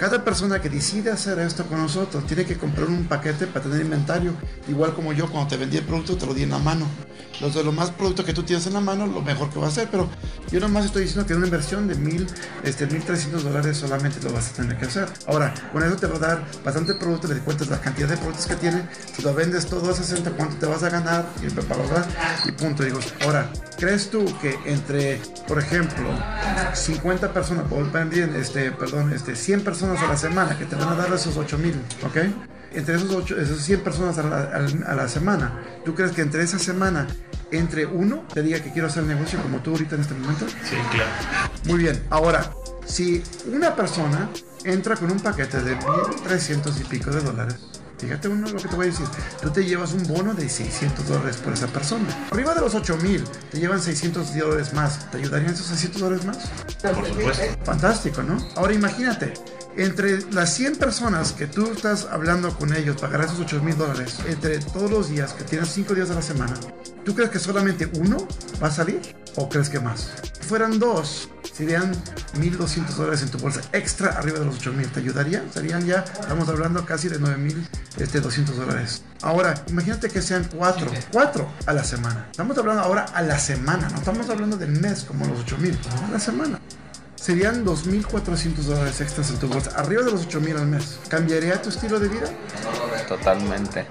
Cada persona que decide hacer esto con nosotros tiene que comprar un paquete para tener inventario. Igual como yo cuando te vendí el producto te lo di en la mano. Los de los más productos que tú tienes en la mano, lo mejor que va a hacer. Pero yo nomás estoy diciendo que una inversión de mil, este, 1.300 dólares solamente lo vas a tener que hacer. Ahora, con eso te va a dar bastante producto, le cuentas la cantidad de productos que tiene. Si lo vendes todo a 60, ¿cuánto te vas a ganar? Y, bla, y punto. Digo, ahora, ¿crees tú que entre, por ejemplo, 50 personas, este, perdón, este, 100 personas a la semana que te van a dar esos 8 mil, ¿ok? Entre esos, 8, esos 100 personas a la, a la semana, ¿tú crees que entre esa semana entre uno te diga que quiero hacer negocio como tú ahorita en este momento? Sí, claro. Muy bien, ahora, si una persona entra con un paquete de 1.300 y pico de dólares, Fíjate uno lo que te voy a decir. Tú te llevas un bono de 600 dólares por esa persona. Arriba de los 8000 te llevan 600 dólares más. ¿Te ayudarían esos 600 dólares más? Por supuesto. Fantástico, ¿no? Ahora imagínate, entre las 100 personas que tú estás hablando con ellos, pagar esos 8 mil dólares, entre todos los días, que tienes 5 días a la semana, ¿tú crees que solamente uno va a salir? ¿O crees que más? Si fueran dos, serían 1.200 dólares en tu bolsa extra arriba de los 8.000. ¿Te ayudaría? Serían ya, estamos hablando casi de 9.200 este, dólares. Ahora, imagínate que sean cuatro, cuatro a la semana. Estamos hablando ahora a la semana, no estamos hablando del mes como los 8.000, a la semana serían 2.400 dólares extras en tu bolsa, arriba de los 8.000 al mes. ¿Cambiaría tu estilo de vida? Totalmente.